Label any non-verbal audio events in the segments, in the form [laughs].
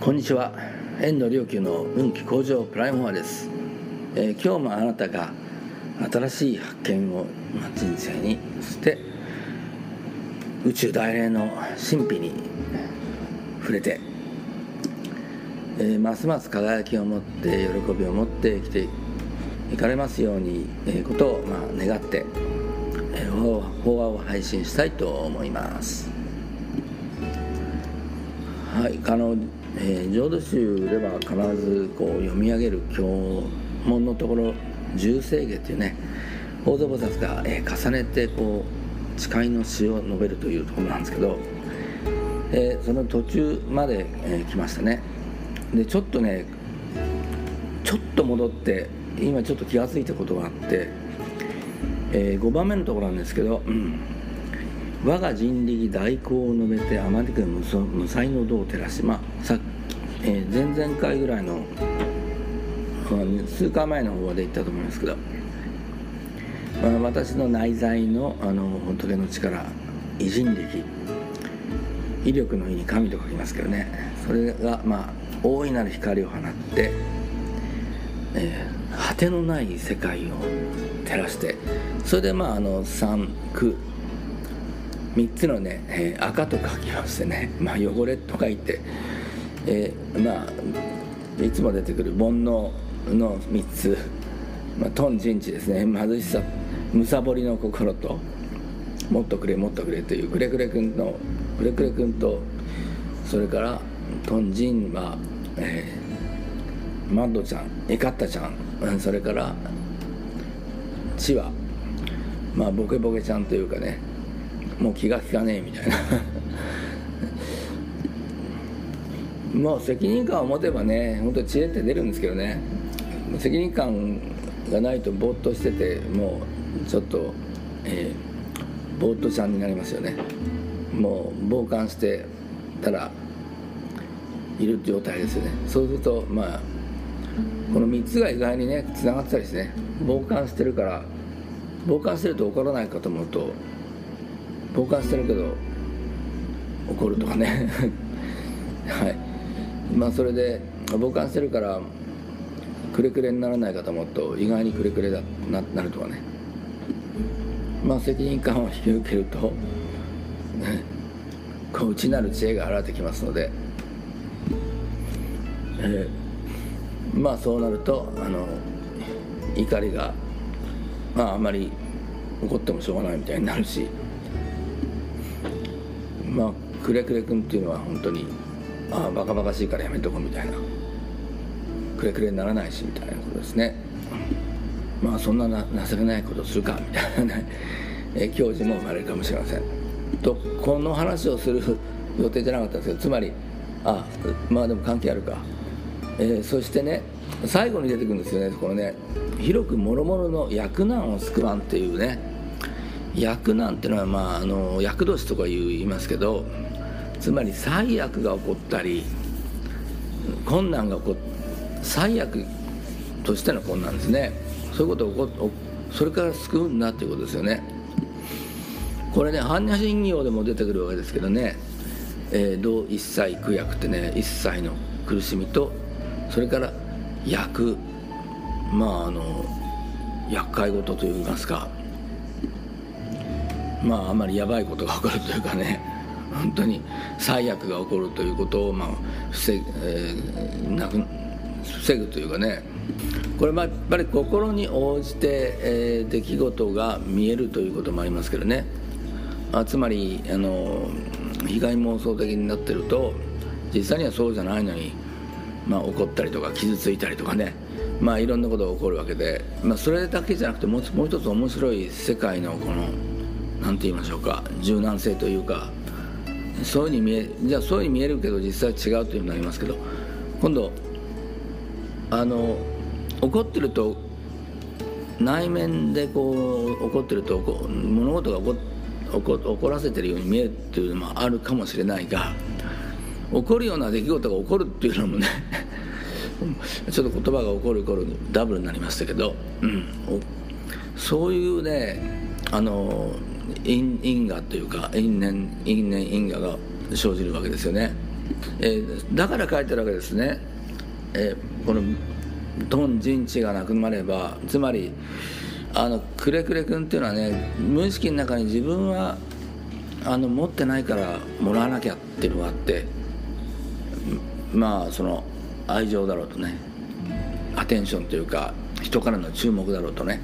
こんにちは。遠藤良久の運気向上プライムフォアです、えー、今日もあなたが新しい発見を人生にそして宇宙大霊の神秘に触れて、えー、ますます輝きを持って喜びを持って生きていかれますように、えー、ことを、まあ、願って、えー、法話を配信したいと思います。はいあのえー、浄土宗では必ずこう読み上げる経文のところ十聖下っていうね法蔵菩薩が、えー、重ねてこう誓いの詩を述べるというところなんですけど、えー、その途中まで、えー、来ましたね。でちょっとねちょっと戻って今ちょっと気が付いたことがあって、えー、5番目のところなんですけど、うん。我が人力代行を述べてあまりく無才の道を照らしまあさ、えー、前々回ぐらいの、数回前の方で言ったと思いますけど、まあ、私の内在のあの仏の力偉人力威力の意に神と書きますけどねそれがまあ大いなる光を放って、えー、果てのない世界を照らしてそれでまああの三区3つのね、えー、赤と書きましてね、まあ、汚れと書いて、えー、まあいつも出てくる煩悩の3つ、まあ、トン人知ですね。貧しさむさぼりの心ともっとくれもっとくれというくれくれくんのくれくれくんとそれからトンジンは、えー、マッドちゃんエカッタちゃんそれからチワ。まあボケボケちゃんというかね。もう気が利かねえみたいな。もう責任感を持てばね本当知恵って出るんですけどね。責任感がないとぼーっとしててもうちょっと、えー、ぼーっとちゃんになりますよね。もう傍観してたらいる状態ですよね。そうするとまあこの3つが意外にねつながってたりしてね傍観してるから傍観してると怒らないかと思うと傍観してるけど怒るとかね。[laughs] はい。まあそれで傍観してるからくれくれにならないかと思うと意外にくれくれだななるとかね。まあ責任感を引き受けると、ね、こう内なる知恵が現れてきますので、えー、まあそうなるとあの怒りがまああまり怒ってもしょうがないみたいになるし。まあくれくれ君っていうのは本当にああバカバカしいからやめとこうみたいな。くれくれにならないしみたいなことですね。まあそんなな情けないことするかみたいなね、[laughs] え教授も生まれるかもしれません。とこの話をする予定じゃなかったんですけどつまりあまあでも関係あるか、えー、そしてね最後に出てくるんですよね。このね広く諸々の役難を救わんっていうね。役なんていうのは、まあ、あの厄年とか言いますけどつまり最悪が起こったり困難が起こっ最悪としての困難ですね。そういうことを起こそれから救うんだっていうことですよね。これね般若心経でも出てくるわけですけどね「えー、同一切苦役」ってね一切の苦しみとそれから役まああの厄介事といいますか。まああまりやばいことが起こるというかね。本当に最悪が起こるということを、まあ、防ぐ、えー、なく防ぐというかね。これやっぱり心に応じて、えー、出来事が見えるということもありますけどね。あつまりあの被害妄想的になってると実際にはそうじゃないのに、まあ、怒ったりとか傷ついたりとかね。まあいろんなことが起こるわけで、まあ、それだけじゃなくてもうもう一つ面白い世界のこの何て言いましょうか柔軟性というかそういうふうに見えじゃあそういうふうに見えるけど実際違うというふうになりますけど今度あの怒ってると内面でこう怒ってると物事が起こ怒らせてるように見えるっていうのもあるかもしれないが起こるような出来事が起こるっていうのもね [laughs] ちょっと言葉が起こる頃にダブルになりましたけど、うん、そういうねあの因因果というか因縁因縁因果が生じるわけですよね。えー、だから書いてるわけですね、えー、この頓人知がなくなればつまりあのくれくれ君っていうのはね無意識の中に自分はあの持ってないからもらわなきゃっていうのがあってまあその愛情だろうとねアテンションというか人からの注目だろうとね、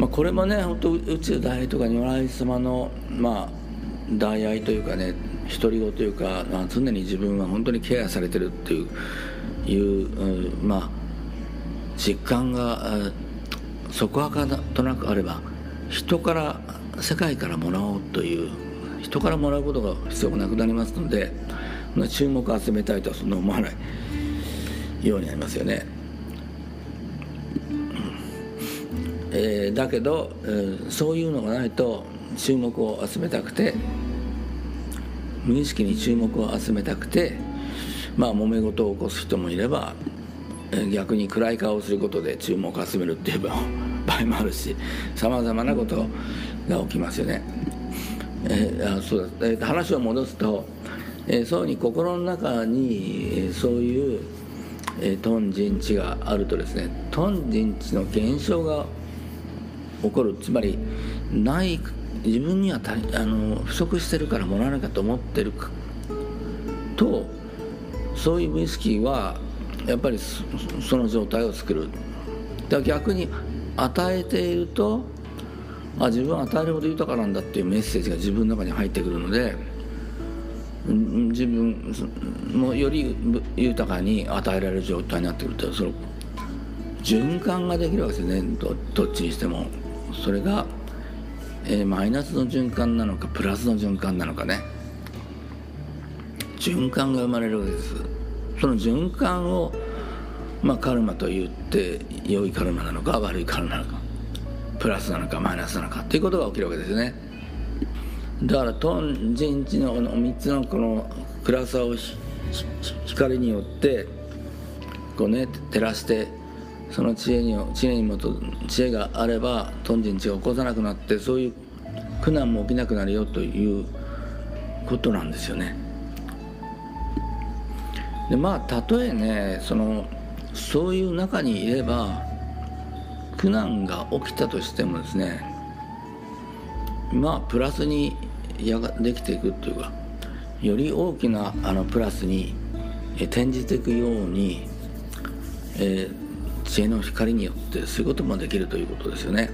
まあ、これもね本当宇宙大とか如来様のまあ大愛というかね独り言というか、まあ、常に自分は本当にケアされてるっていういう、うまあ実感がそこはかとなくあれば人から世界からもらおうという人からもらうことが必要なくなりますので注目を集めたいとはそんな思わないようになりますよね。えー、だけど、えー、そういうのがないと注目を集めたくて無意識に注目を集めたくてまあ揉め事を起こす人もいれば逆に暗い顔をすることで注目を集めるっていう [laughs] 場合もあるしさまざまなことが起きますよね。えー、あそうだ、えー、話を戻すと、えー、そうに心の中に、えー、そういう、えー、トン人知があるとですねトン人知の現象が起こる。つまりない自分にはたあの不足してるからもらわなきゃと思ってるとそういう無意識はやっぱりその状態を作る。だから逆に与えているとあ自分は与えるほど豊かなんだっていうメッセージが自分の中に入ってくるので自分もより豊かに与えられる状態になってくるとその循環ができるわけですよね。どっちにしても。それが、えー、マイナスの循環なのかプラスの循環なのかね。循環が生まれるわけです。その循環をまあカルマと言って良いカルマなのか悪いカルマなのかプラスなのかマイナスなのかっていうことが起きるわけですよね。だからトン人知のこの3つのこの暗さを光によってこうね照らしてその知恵に知恵にもと知恵があればトン人知が起こさなくなってそういう苦難も起きなくなるよということなんですよね。でまあたとえねそのそういう中にいれば苦難が起きたとしてもですねまあプラスにやができていくというかより大きなあのプラスに転じていくように、えー、知恵の光によってそういうこともできるということですよね。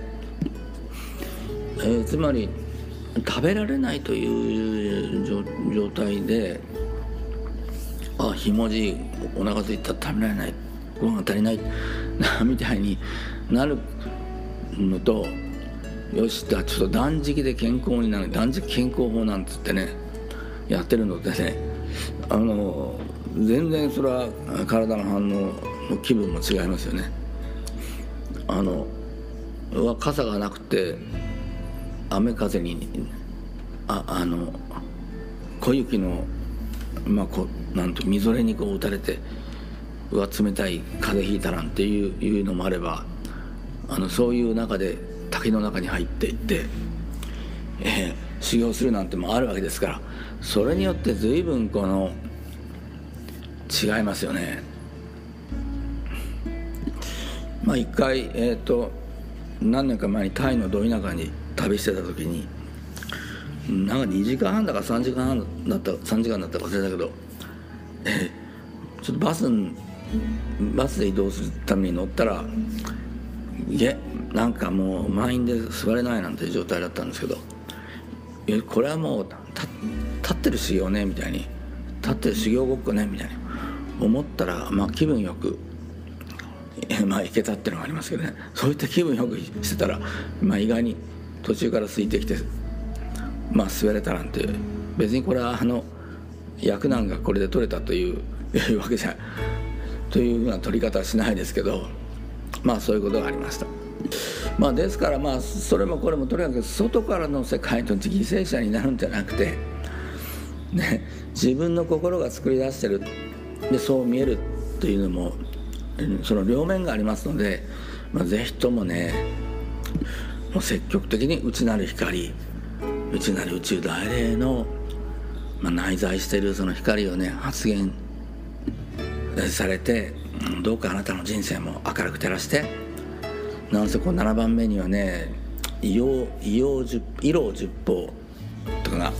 えー、つまり食べられないという状態であひもじいお腹すいた食べられないご飯が足りない [laughs] みたいになるのとよしじゃちょっと断食で健康になる断食健康法なんつってねやってるのでねあの全然それは体の反応気分も違いますよねあの傘がなくて雨風にああの小雪のまあこなんとみぞれにこう打たれてうわ冷たい風邪ひいたなんていういうのもあればあのそういう中で滝の中に入っていって、えー、修行するなんてもあるわけですからそれによって随分この違いますよね。まあ一回え、ー、と何年か前にタイのど田舎に旅してた時になんか2時間半だか3時間半だった3時間だったか忘れたけどえちょっとバスバスで移動するために乗ったらいえなんかもう満員で座れないなんていう状態だったんですけどいこれはもう立ってる修行ねみたいに立ってる修行ごっこねみたいに思ったら、まあ、気分よく [laughs] まあ行けたっていうのがありますけどねそういった気分よくしてたら、まあ、意外に途中から空いてきてまあ座れたなんて別にこれはあの役難がこれで取れたといういう [laughs] わけじゃというふうな取り方はしないですけどまあそういうことがありました。まあ、ですからまあそれもこれもとにかく外からの世界の犠牲者になるんじゃなくて、ね、自分の心が作り出してるでそう見えるというのもその両面がありますので、まあ、ぜひともねもう積極的に内なる光内なる宇宙大霊のまあ、内在しているその光をね発言されてどうかあなたの人生も明るく照らしてなんせこう7番目にはね異様異様十色十法とかが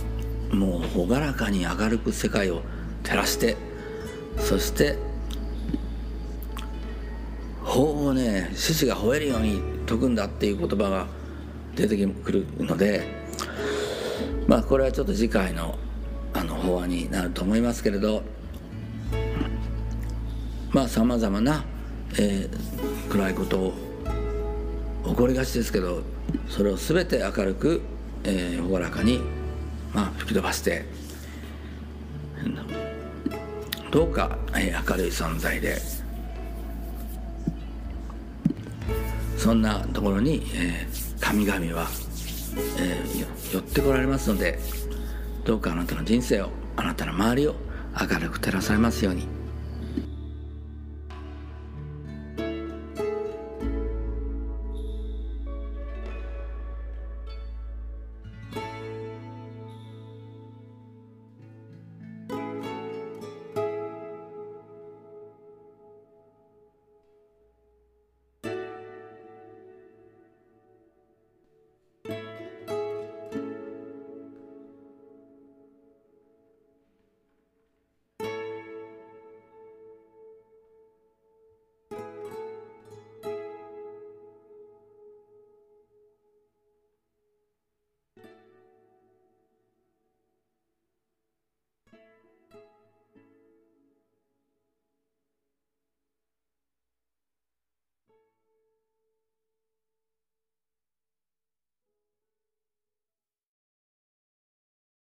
もう朗らかに明るく世界を照らしてそして法をね獅子が吠えるように説くんだっていう言葉が出てくるのでまあこれはちょっと次回のあの法案になると思いますけれどまあさまざまな、えー、暗いことを起こりがちですけどそれを全て明るく、えー、朗らかに、まあ、吹き飛ばしてどうか、えー、明るい存在でそんなところに、えー、神々は、えー、寄ってこられますのでどうかあなたの人生をあなたの周りを明るく照らされますように。